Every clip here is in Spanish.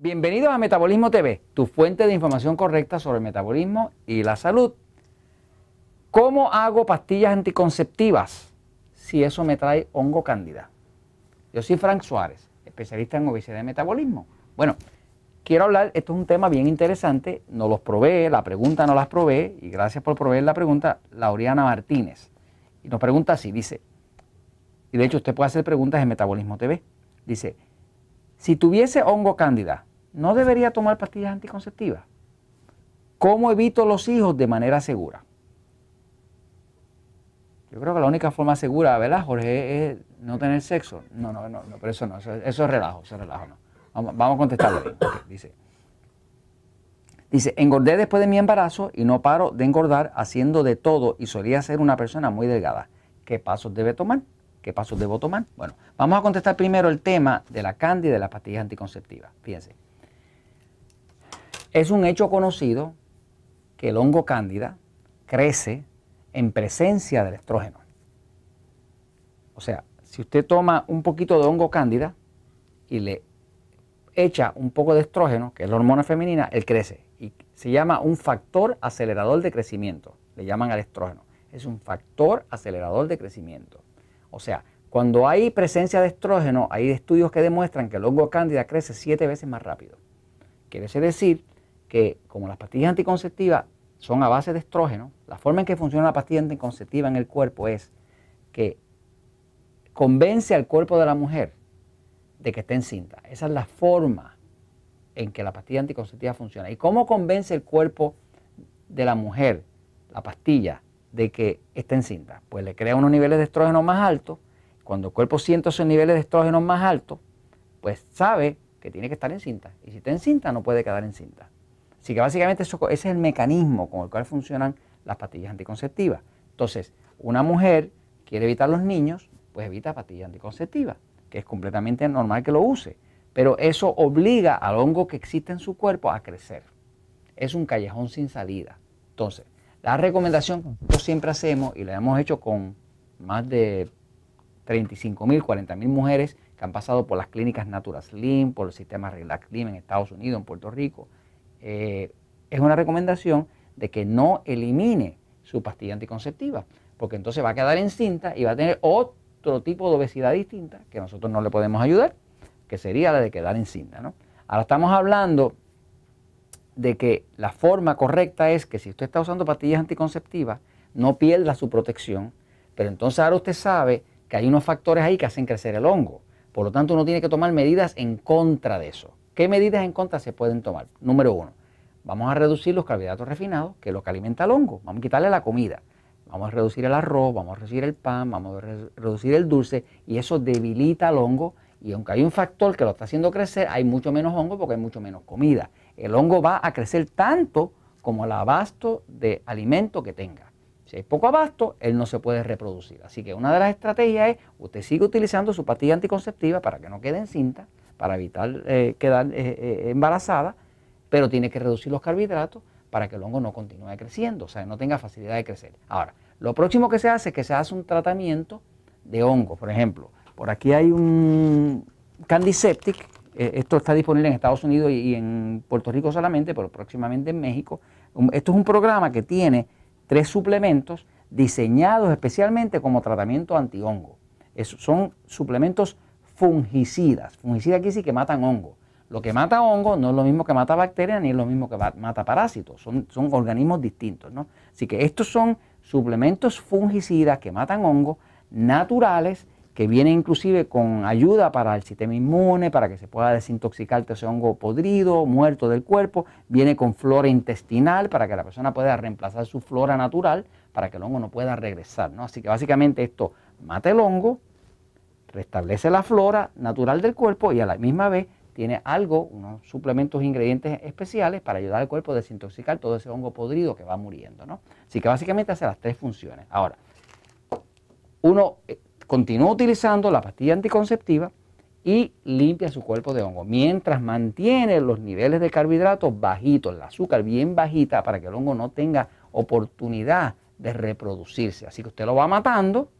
Bienvenidos a Metabolismo TV, tu fuente de información correcta sobre el metabolismo y la salud. ¿Cómo hago pastillas anticonceptivas si eso me trae hongo cándida? Yo soy Frank Suárez, especialista en obesidad y metabolismo. Bueno, quiero hablar, esto es un tema bien interesante, nos los probé, la pregunta no las probé, y gracias por proveer la pregunta, Lauriana Martínez. Y nos pregunta así, dice, y de hecho usted puede hacer preguntas en Metabolismo TV, dice, si tuviese hongo cándida, ¿no debería tomar pastillas anticonceptivas? ¿Cómo evito los hijos de manera segura? Yo creo que la única forma segura, ¿verdad, Jorge, es no tener sexo. No, no, no, pero eso no, eso, es relajo, eso es relajo, no. Vamos, a contestarle bien. dice, dice, engordé después de mi embarazo y no paro de engordar haciendo de todo y solía ser una persona muy delgada. ¿Qué pasos debe tomar? ¿Qué pasos debo tomar? Bueno, vamos a contestar primero el tema de la cándida y de las pastillas anticonceptivas. Fíjense. Es un hecho conocido que el hongo cándida crece en presencia del estrógeno. O sea, si usted toma un poquito de hongo cándida y le echa un poco de estrógeno, que es la hormona femenina, él crece. Y se llama un factor acelerador de crecimiento. Le llaman al estrógeno. Es un factor acelerador de crecimiento. O sea, cuando hay presencia de estrógeno, hay estudios que demuestran que el hongo cándida crece siete veces más rápido. Quiere decir que como las pastillas anticonceptivas son a base de estrógeno, la forma en que funciona la pastilla anticonceptiva en el cuerpo es que convence al cuerpo de la mujer de que esté encinta. Esa es la forma en que la pastilla anticonceptiva funciona. ¿Y cómo convence el cuerpo de la mujer, la pastilla, de que esté encinta? Pues le crea unos niveles de estrógeno más altos. Cuando el cuerpo siente esos niveles de estrógeno más altos, pues sabe que tiene que estar encinta. Y si está encinta, no puede quedar encinta. Así que básicamente eso, ese es el mecanismo con el cual funcionan las pastillas anticonceptivas. Entonces, una mujer quiere evitar los niños, pues evita pastillas anticonceptivas, que es completamente normal que lo use. Pero eso obliga al hongo que existe en su cuerpo a crecer. Es un callejón sin salida. Entonces, la recomendación que nosotros siempre hacemos, y la hemos hecho con más de 35 mil, 40 mil mujeres que han pasado por las clínicas Natura Slim, por el sistema Relax en Estados Unidos, en Puerto Rico, eh, es una recomendación de que no elimine su pastilla anticonceptiva, porque entonces va a quedar encinta y va a tener otro tipo de obesidad distinta que nosotros no le podemos ayudar, que sería la de quedar encinta. ¿no? Ahora estamos hablando de que la forma correcta es que si usted está usando pastillas anticonceptivas, no pierda su protección, pero entonces ahora usted sabe que hay unos factores ahí que hacen crecer el hongo. Por lo tanto, uno tiene que tomar medidas en contra de eso. ¿Qué medidas en contra se pueden tomar? Número uno, vamos a reducir los carbohidratos refinados, que es lo que alimenta al hongo. Vamos a quitarle la comida. Vamos a reducir el arroz, vamos a reducir el pan, vamos a reducir el dulce y eso debilita al hongo y aunque hay un factor que lo está haciendo crecer, hay mucho menos hongo porque hay mucho menos comida. El hongo va a crecer tanto como el abasto de alimento que tenga. Si hay poco abasto, él no se puede reproducir. Así que una de las estrategias es, usted sigue utilizando su pastilla anticonceptiva para que no quede en cinta, para evitar eh, quedar eh, eh, embarazada, pero tiene que reducir los carbohidratos para que el hongo no continúe creciendo, o sea, no tenga facilidad de crecer. Ahora, lo próximo que se hace es que se hace un tratamiento de hongo. Por ejemplo, por aquí hay un Candiseptic, esto está disponible en Estados Unidos y en Puerto Rico solamente, pero próximamente en México. Esto es un programa que tiene tres suplementos diseñados especialmente como tratamiento antihongo. son suplementos fungicidas. Fungicidas aquí sí que matan hongo. Lo que mata hongo no es lo mismo que mata bacterias ni es lo mismo que mata parásitos. Son, son organismos distintos. ¿no? Así que estos son suplementos fungicidas que matan hongo naturales que vienen inclusive con ayuda para el sistema inmune, para que se pueda desintoxicar ese hongo podrido, muerto del cuerpo, viene con flora intestinal para que la persona pueda reemplazar su flora natural para que el hongo no pueda regresar. ¿no? Así que básicamente esto mata el hongo, restablece la flora natural del cuerpo y a la misma vez tiene algo, unos suplementos, ingredientes especiales para ayudar al cuerpo a desintoxicar todo ese hongo podrido que va muriendo. ¿no? Así que básicamente hace las tres funciones. Ahora, uno eh, continúa utilizando la pastilla anticonceptiva y limpia su cuerpo de hongo, mientras mantiene los niveles de carbohidratos bajitos, el azúcar bien bajita para que el hongo no tenga oportunidad de reproducirse. Así que usted lo va matando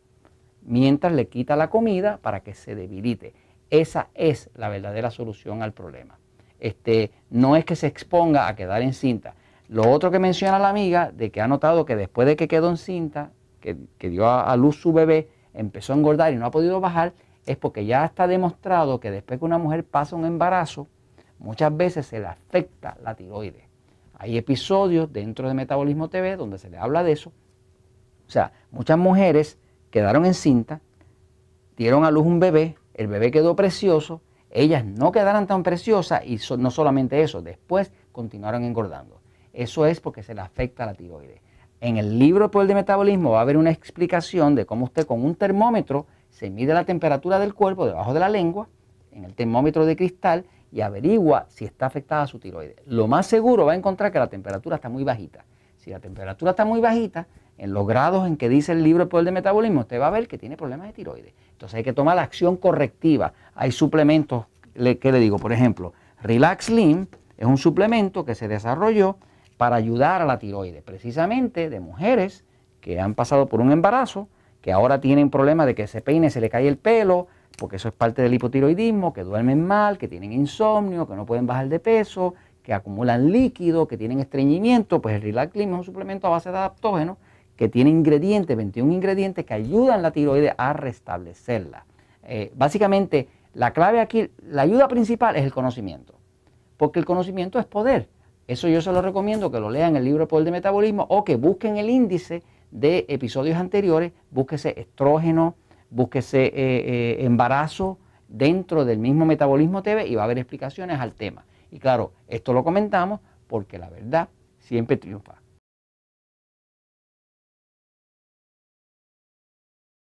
mientras le quita la comida para que se debilite. Esa es la verdadera solución al problema. este, no es que se exponga a quedar encinta. Lo otro que menciona la amiga, de que ha notado que después de que quedó encinta, que, que dio a, luz su bebé, empezó a engordar y no ha podido bajar, es porque ya está demostrado que después que una mujer pasa un embarazo, muchas veces se le afecta la tiroides. Hay episodios dentro de Metabolismo TV donde se le habla de eso. O sea, muchas mujeres quedaron encinta, dieron a luz un bebé, el bebé quedó precioso, ellas no quedaron tan preciosas y no solamente eso, después continuaron engordando. Eso es porque se le afecta la tiroides. En el libro Poder de Metabolismo va a haber una explicación de cómo usted con un termómetro se mide la temperatura del cuerpo debajo de la lengua, en el termómetro de cristal, y averigua si está afectada su tiroides. Lo más seguro va a encontrar que la temperatura está muy bajita. Si la temperatura está muy bajita, en los grados en que dice el libro El Poder de Metabolismo, usted va a ver que tiene problemas de tiroides. Entonces hay que tomar la acción correctiva. Hay suplementos, ¿qué le digo? Por ejemplo, Relax Slim es un suplemento que se desarrolló para ayudar a la tiroides, precisamente de mujeres que han pasado por un embarazo, que ahora tienen problemas de que se peine, se le cae el pelo, porque eso es parte del hipotiroidismo, que duermen mal, que tienen insomnio, que no pueden bajar de peso, que acumulan líquido, que tienen estreñimiento, pues el Relax Slim es un suplemento a base de adaptógenos que tiene ingredientes, 21 ingredientes que ayudan a la tiroides a restablecerla. Eh, básicamente, la clave aquí, la ayuda principal es el conocimiento, porque el conocimiento es poder. Eso yo se lo recomiendo que lo lean el libro Poder de Metabolismo o que busquen el índice de episodios anteriores, búsquese estrógeno, búsquese eh, eh, embarazo dentro del mismo Metabolismo TV y va a haber explicaciones al tema. Y claro, esto lo comentamos porque la verdad siempre triunfa.